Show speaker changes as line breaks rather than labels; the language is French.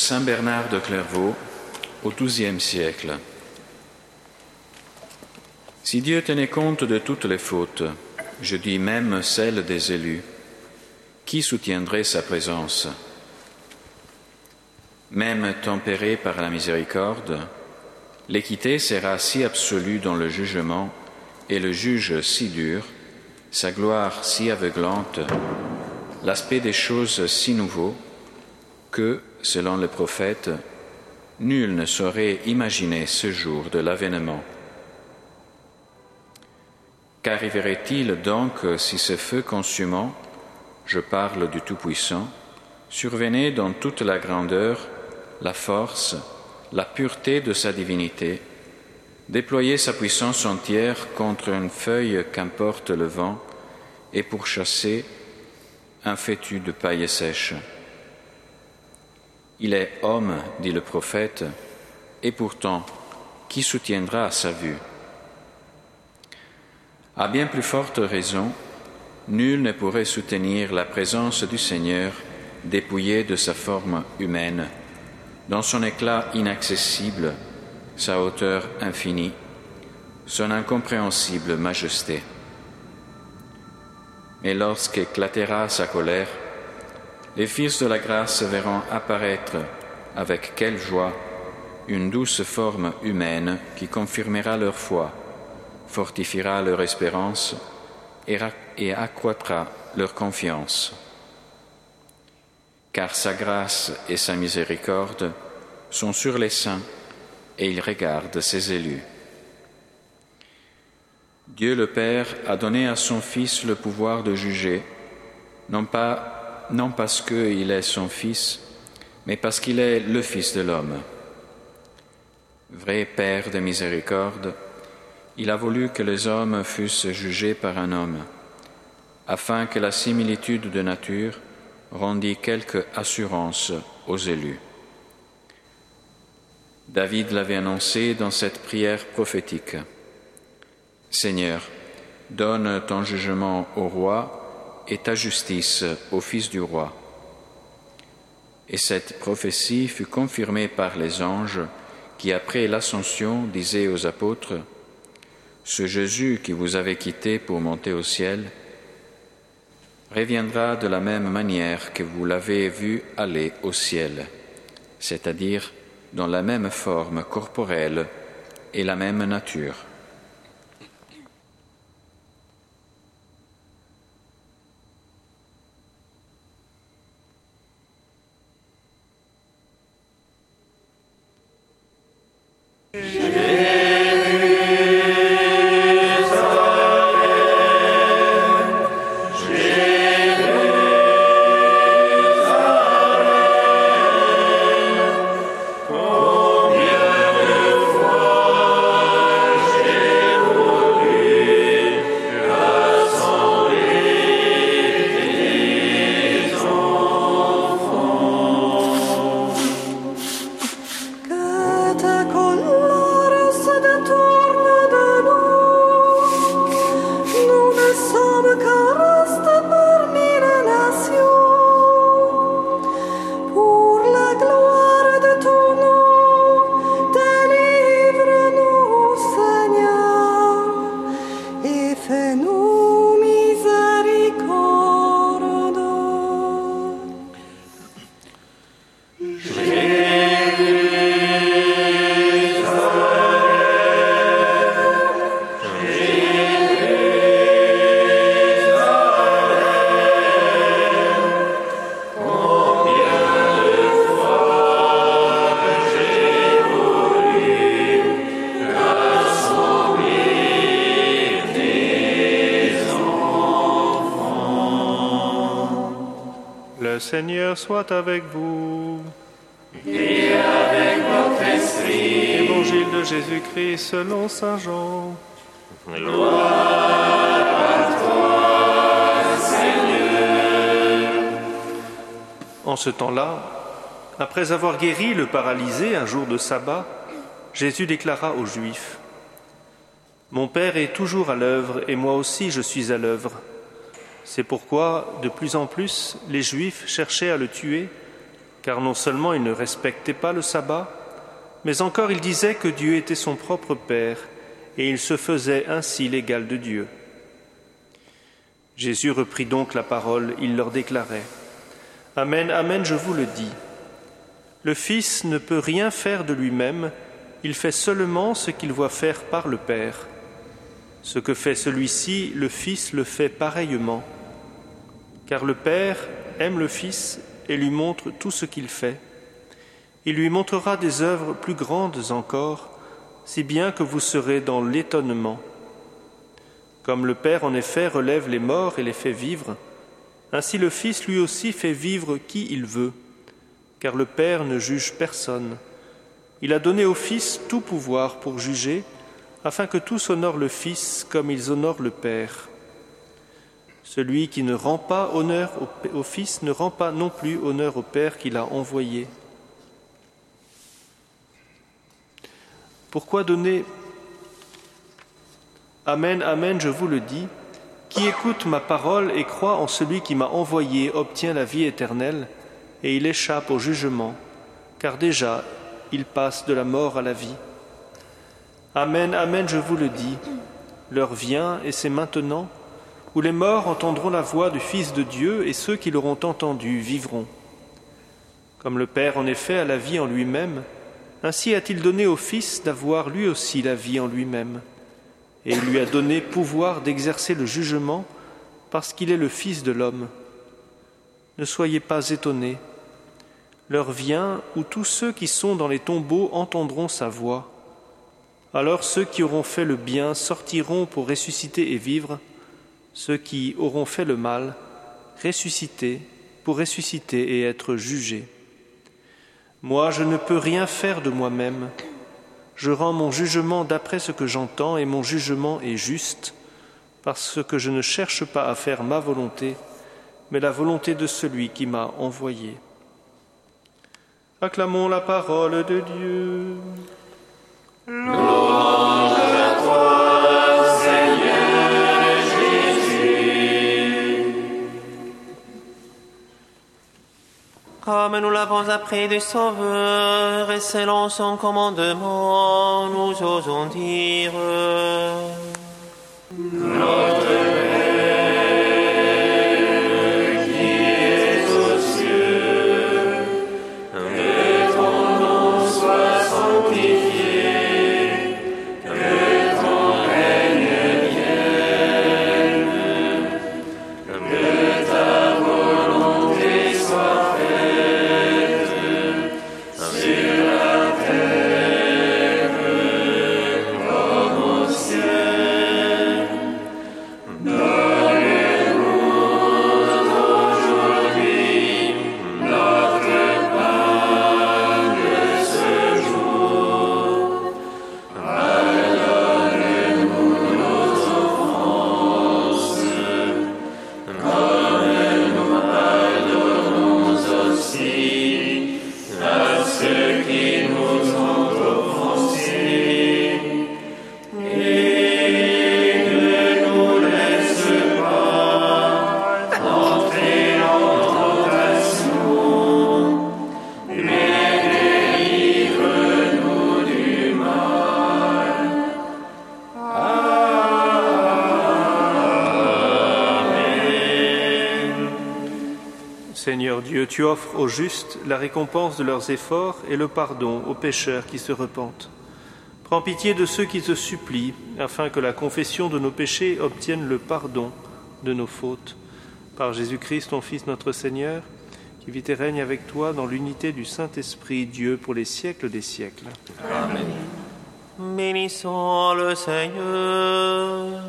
Saint Bernard de Clairvaux au XIIe siècle. Si Dieu tenait compte de toutes les fautes, je dis même celles des élus, qui soutiendrait sa présence? Même tempérée par la miséricorde, l'équité sera si absolue dans le jugement et le juge si dur, sa gloire si aveuglante, l'aspect des choses si nouveau, que, selon le prophète, nul ne saurait imaginer ce jour de l'avènement. Qu'arriverait-il donc si ce feu consumant, je parle du Tout-Puissant, survenait dans toute la grandeur, la force, la pureté de sa divinité, déployait sa puissance entière contre une feuille qu'importe le vent et pour chasser un fétu de paille sèche? Il est homme, dit le prophète, et pourtant, qui soutiendra sa vue? À bien plus forte raison, nul ne pourrait soutenir la présence du Seigneur dépouillé de sa forme humaine, dans son éclat inaccessible, sa hauteur infinie, son incompréhensible majesté. Mais lorsqu'éclatera sa colère, les fils de la grâce verront apparaître avec quelle joie une douce forme humaine qui confirmera leur foi, fortifiera leur espérance et accroîtra leur confiance. Car sa grâce et sa miséricorde sont sur les saints et il regarde ses élus. Dieu le Père a donné à son Fils le pouvoir de juger, non pas non parce qu'il est son Fils, mais parce qu'il est le Fils de l'homme. Vrai Père de miséricorde, il a voulu que les hommes fussent jugés par un homme, afin que la similitude de nature rendît quelque assurance aux élus. David l'avait annoncé dans cette prière prophétique. Seigneur, donne ton jugement au roi et ta justice au Fils du roi. Et cette prophétie fut confirmée par les anges qui, après l'ascension, disaient aux apôtres, Ce Jésus qui vous avait quitté pour monter au ciel, reviendra de la même manière que vous l'avez vu aller au ciel, c'est-à-dire dans la même forme corporelle et la même nature.
Seigneur soit avec vous.
Et avec votre esprit.
Évangile de Jésus-Christ selon Saint Jean.
Gloire à toi, Seigneur.
En ce temps-là, après avoir guéri le paralysé un jour de sabbat, Jésus déclara aux Juifs, Mon Père est toujours à l'œuvre et moi aussi je suis à l'œuvre. C'est pourquoi, de plus en plus, les Juifs cherchaient à le tuer, car non seulement il ne respectait pas le sabbat, mais encore il disait que Dieu était son propre Père, et il se faisait ainsi l'égal de Dieu. Jésus reprit donc la parole, il leur déclarait, Amen, Amen, je vous le dis. Le Fils ne peut rien faire de lui-même, il fait seulement ce qu'il voit faire par le Père. Ce que fait celui-ci, le Fils le fait pareillement, car le Père aime le Fils et lui montre tout ce qu'il fait. Il lui montrera des œuvres plus grandes encore, si bien que vous serez dans l'étonnement. Comme le Père en effet relève les morts et les fait vivre, ainsi le Fils lui aussi fait vivre qui il veut, car le Père ne juge personne. Il a donné au Fils tout pouvoir pour juger, afin que tous honorent le Fils comme ils honorent le Père. Celui qui ne rend pas honneur au, Fils ne rend pas non plus honneur au Père qui l'a envoyé. Pourquoi donner Amen, Amen, je vous le dis, qui écoute ma parole et croit en celui qui m'a envoyé obtient la vie éternelle, et il échappe au jugement, car déjà il passe de la mort à la vie. Amen, Amen, je vous le dis, l'heure vient, et c'est maintenant, où les morts entendront la voix du Fils de Dieu, et ceux qui l'auront entendu vivront. Comme le Père en effet a la vie en lui-même, ainsi a-t-il donné au Fils d'avoir lui aussi la vie en lui-même, et il lui a donné pouvoir d'exercer le jugement parce qu'il est le Fils de l'homme. Ne soyez pas étonnés. L'heure vient où tous ceux qui sont dans les tombeaux entendront sa voix. Alors ceux qui auront fait le bien sortiront pour ressusciter et vivre, ceux qui auront fait le mal ressusciter pour ressusciter et être jugés. Moi, je ne peux rien faire de moi-même. Je rends mon jugement d'après ce que j'entends et mon jugement est juste, parce que je ne cherche pas à faire ma volonté, mais la volonté de celui qui m'a envoyé. Acclamons la parole de Dieu.
Comme nous l'avons appris du Sauveur et selon son commandement, nous osons dire
Seigneur Dieu, tu offres aux justes la récompense de leurs efforts et le pardon aux pécheurs qui se repentent. Prends pitié de ceux qui te supplient, afin que la confession de nos péchés obtienne le pardon de nos fautes. Par Jésus-Christ, ton Fils notre Seigneur, qui vit et règne avec toi dans l'unité du Saint-Esprit, Dieu, pour les siècles des siècles.
Amen. Bénissons le Seigneur.